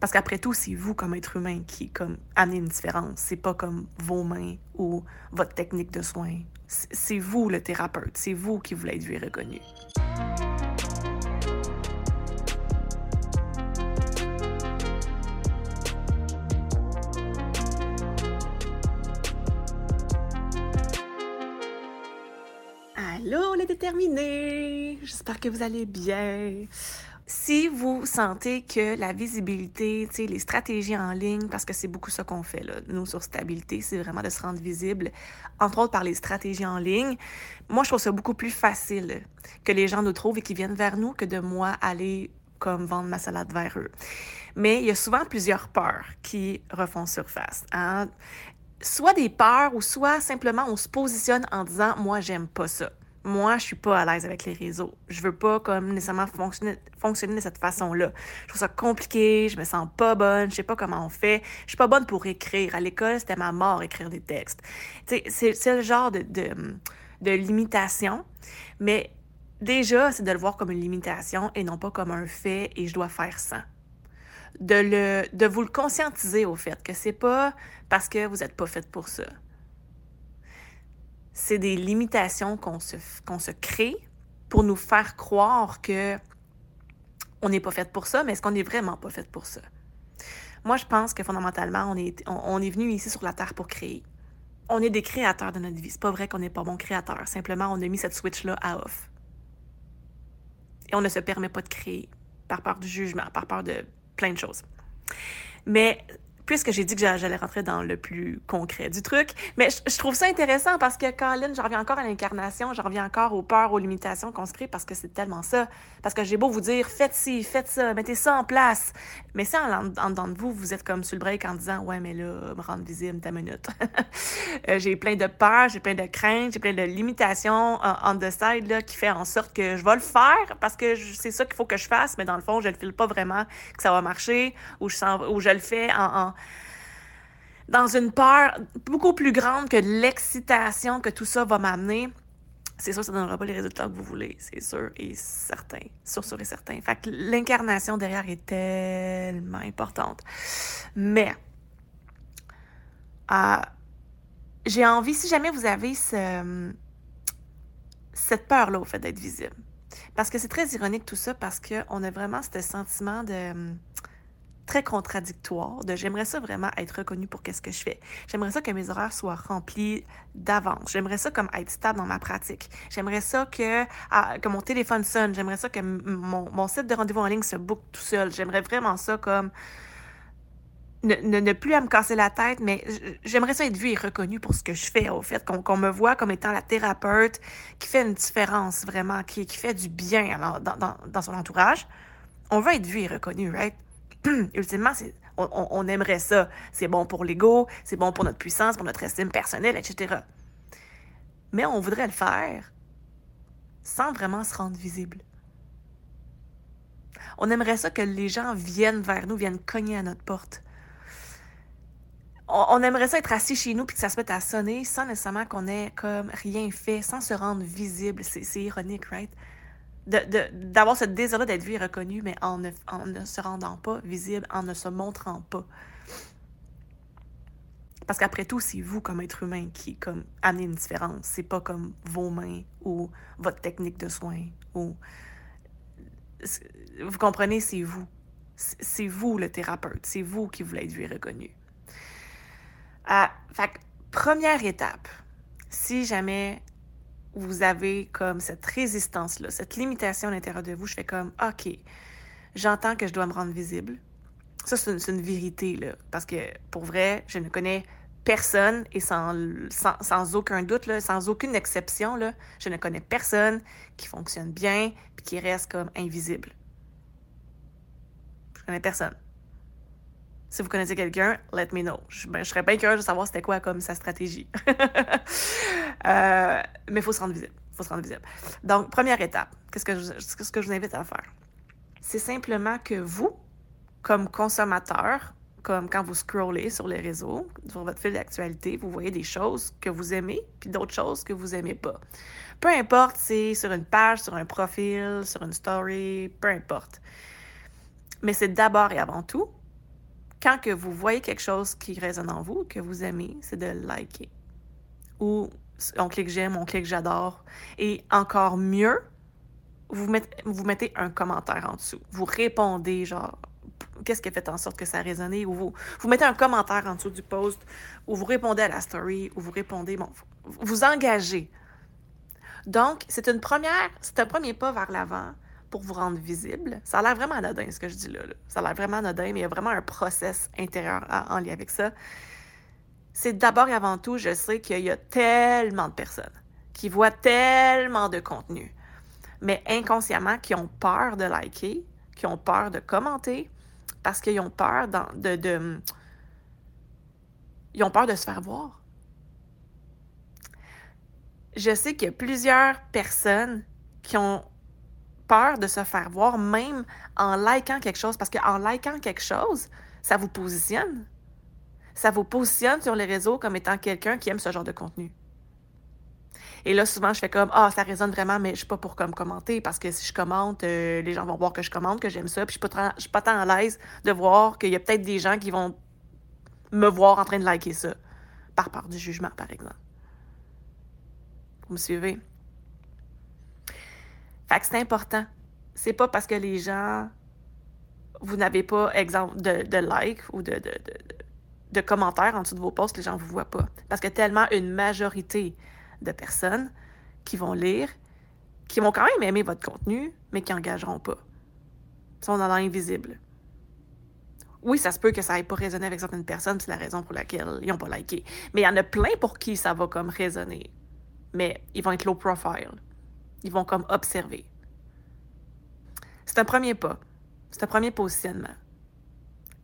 Parce qu'après tout, c'est vous comme être humain qui comme amenez une différence. C'est pas comme vos mains ou votre technique de soins. C'est vous le thérapeute. C'est vous qui voulez être vu et reconnu. Allô les déterminés! J'espère que vous allez bien. Si vous sentez que la visibilité, les stratégies en ligne, parce que c'est beaucoup ça qu'on fait, là, nous, sur Stabilité, c'est vraiment de se rendre visible, entre autres par les stratégies en ligne. Moi, je trouve ça beaucoup plus facile que les gens nous trouvent et qu'ils viennent vers nous que de moi aller comme vendre ma salade vers eux. Mais il y a souvent plusieurs peurs qui refont surface. Hein. Soit des peurs ou soit simplement on se positionne en disant moi j'aime pas ça moi, je suis pas à l'aise avec les réseaux. Je veux pas comme nécessairement fonctionner, fonctionner de cette façon-là. Je trouve ça compliqué, je me sens pas bonne, je sais pas comment on fait. Je suis pas bonne pour écrire. À l'école, c'était ma mort écrire des textes. C'est, le genre de, de, de limitation, mais déjà, c'est de le voir comme une limitation et non pas comme un fait et je dois faire ça. De, le, de vous le conscientiser au fait que c'est pas parce que vous n'êtes pas faite pour ça c'est des limitations qu'on se, qu'on se crée pour nous faire croire que on n'est pas fait pour ça, mais est-ce qu'on n'est vraiment pas fait pour ça? Moi, je pense que fondamentalement, on est, on, est venu ici sur la Terre pour créer. On est des créateurs de notre vie. C'est pas vrai qu'on n'est pas bon créateur. Simplement, on a mis cette switch-là à off. Et on ne se permet pas de créer par peur du jugement, par peur de plein de choses. Mais puisque j'ai dit que j'allais rentrer dans le plus concret du truc. Mais je, trouve ça intéressant parce que, Colin, j'en reviens encore à l'incarnation, j'en reviens encore aux peurs, aux limitations qu'on se crée parce que c'est tellement ça. Parce que j'ai beau vous dire, faites ci, faites ça, mettez ça en place. Mais si en dedans de vous, vous êtes comme sur le break en disant, ouais, mais là, me rendre visible ta minute. Euh, j'ai plein de peurs, j'ai plein de craintes, j'ai plein de limitations on the side là, qui fait en sorte que je vais le faire parce que c'est ça qu'il faut que je fasse, mais dans le fond, je ne file pas vraiment que ça va marcher ou je, sens, ou je le fais en dans une peur beaucoup plus grande que l'excitation que tout ça va m'amener, c'est sûr que ça ne donnera pas les résultats que vous voulez, c'est sûr et certain, sûr, sûr et certain. Fait que l'incarnation derrière est tellement importante. Mais, euh, j'ai envie, si jamais vous avez ce, cette peur-là au fait d'être visible, parce que c'est très ironique tout ça, parce qu'on a vraiment ce sentiment de très contradictoire j'aimerais ça vraiment être reconnu pour qu'est-ce que je fais. J'aimerais ça que mes horaires soient remplis d'avance. J'aimerais ça comme être stable dans ma pratique. J'aimerais ça que, ah, que mon téléphone sonne. J'aimerais ça que mon, mon site de rendez-vous en ligne se book tout seul. J'aimerais vraiment ça comme ne, ne, plus à me casser la tête, mais j'aimerais ça être vu et reconnu pour ce que je fais, au fait, qu'on me voit comme étant la thérapeute qui fait une différence vraiment, qui, qui fait du bien dans, dans, dans son entourage. On veut être vu et reconnu, right? ultimement, on, aimerait ça. C'est bon pour l'ego, c'est bon pour notre puissance, pour notre estime personnelle, etc. Mais on voudrait le faire sans vraiment se rendre visible. On aimerait ça que les gens viennent vers nous, viennent cogner à notre porte. On, on aimerait ça être assis chez nous puis que ça se mette à sonner sans nécessairement qu'on ait comme rien fait, sans se rendre visible. C'est ironique, right? D'avoir ce désir-là d'être vu et reconnu, mais en ne, se rendant pas visible, en ne se montrant pas. Parce qu'après tout, c'est vous comme être humain qui comme amenez une différence. C'est pas comme vos mains ou votre technique de soins ou vous comprenez, c'est vous. C'est vous le thérapeute. C'est vous qui voulez être vu et reconnu. Euh, fait première étape, si jamais vous avez comme cette résistance-là, cette limitation à l'intérieur de vous, je fais comme, OK, j'entends que je dois me rendre visible. Ça, c'est une, vérité, là, parce que pour vrai, je ne connais personne, et sans, sans, aucun doute, là, sans aucune exception, là, je ne connais personne qui fonctionne bien puis qui reste comme invisible. Je connais personne. Si vous connaissez quelqu'un, let me know. Je, ben, je serais bien curieuse de savoir c'était quoi comme sa stratégie. Euh, mais il faut se rendre visible. faut se rendre visible. Donc, première étape, qu'est-ce que je, que je vous invite à faire? C'est simplement que vous, comme consommateur, comme quand vous scrollez sur les réseaux, sur votre fil d'actualité, vous voyez des choses que vous aimez, puis d'autres choses que vous aimez pas. Peu importe c'est sur une page, sur un profil, sur une story, peu importe. Mais c'est d'abord et avant tout quand que vous voyez quelque chose qui résonne en vous, que vous aimez, c'est de liker. Ou on clique j'aime, on clique j'adore. Et encore mieux, vous mettez, un commentaire en dessous. Vous répondez genre qu'est-ce qui fait en sorte que ça a ou vous, vous mettez un commentaire en dessous du post, ou vous répondez à la story, ou vous répondez, bon, vous engagez. Donc, c'est une première, c'est un premier pas vers l'avant pour vous rendre visible. Ça a l'air vraiment anodin, ce que je dis là. Ça a l'air vraiment anodin, mais il y a vraiment un process intérieur en lien avec ça. C'est d'abord et avant tout, je sais qu'il y a tellement de personnes qui voient tellement de contenu, mais inconsciemment, qui ont peur de liker, qui ont peur de commenter, parce qu'ils ont peur de, Ils ont peur de se faire voir. Je sais qu'il y a plusieurs personnes qui ont peur de se faire voir, même en likant quelque chose, parce qu'en likant quelque chose, ça vous positionne. Ça vous positionne sur les réseaux comme étant quelqu'un qui aime ce genre de contenu. Et là, souvent, je fais comme Ah, ça résonne vraiment, mais je suis pas pour comme commenter parce que si je commente, euh, les gens vont voir que je commente, que j'aime ça. Puis je suis pas, suis pas tant à l'aise de voir qu'il y a peut-être des gens qui vont me voir en train de liker ça. Par peur du jugement, par exemple. Vous me suivez? Fait que c'est important. C'est pas parce que les gens. Vous n'avez pas, exemple, de, de like ou de, de, de, commentaires en dessous de vos posts, les gens ne vous voient pas. Parce que tellement une majorité de personnes qui vont lire, qui vont quand même aimer votre contenu, mais qui n'engageront pas. Ils sont dans l'invisible. Oui, ça se peut que ça n'ait pas résonné avec certaines personnes, c'est la raison pour laquelle ils n'ont pas liké. Mais il y en a plein pour qui ça va comme résonner. Mais ils vont être low profile. Ils vont comme observer. C'est un premier pas. C'est un premier positionnement.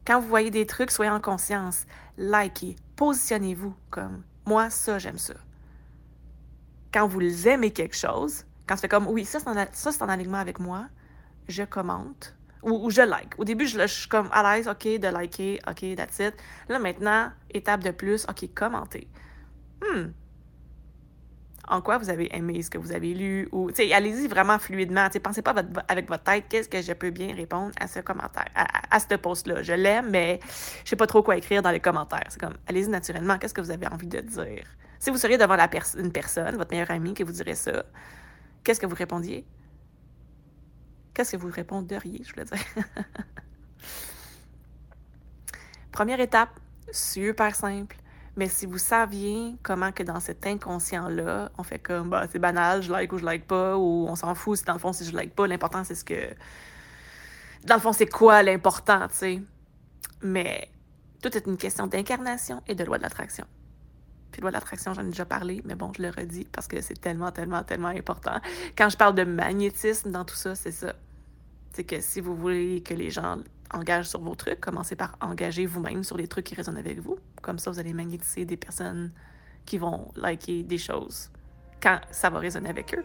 Quand vous voyez des trucs, soyez en conscience. Likez. Positionnez-vous comme moi, ça, j'aime ça quand vous aimez quelque chose, quand c'est comme, oui, ça c'est en, alignement avec moi, je commente ou, je like. Au début, je, suis comme à l'aise, OK, de liker, OK, that's it. Là, maintenant, étape de plus, OK, commenter. Hmm. En quoi vous avez aimé ce que vous avez lu? Ou, allez-y vraiment fluidement. Pensez pas avec votre tête, qu'est-ce que je peux bien répondre à ce commentaire, à, ce post-là. Je l'aime, mais je sais pas trop quoi écrire dans les commentaires. C'est comme, allez-y naturellement, qu'est-ce que vous avez envie de dire? Si vous seriez devant la une personne, votre meilleur ami, qui vous dirait ça, qu'est-ce que vous répondiez? Qu'est-ce que vous répondriez, je voulais dire? Première étape, super simple. Mais si vous saviez comment que dans cet inconscient-là, on fait comme, bah, c'est banal, je like ou je like pas, ou on s'en fout si dans le fond, si je like pas, l'important, c'est ce que. Dans le fond, c'est quoi l'important, tu sais? Mais tout est une question d'incarnation et de loi de l'attraction. Puis loi de l'attraction, j'en ai déjà parlé, mais bon, je le redis parce que c'est tellement, tellement, tellement important. Quand je parle de magnétisme dans tout ça, c'est ça. C'est que si vous voulez que les gens engagent sur vos trucs, commencez par engager vous-même sur les trucs qui résonnent avec vous. Comme ça, vous allez magnétiser des personnes qui vont liker des choses quand ça va résonner avec eux.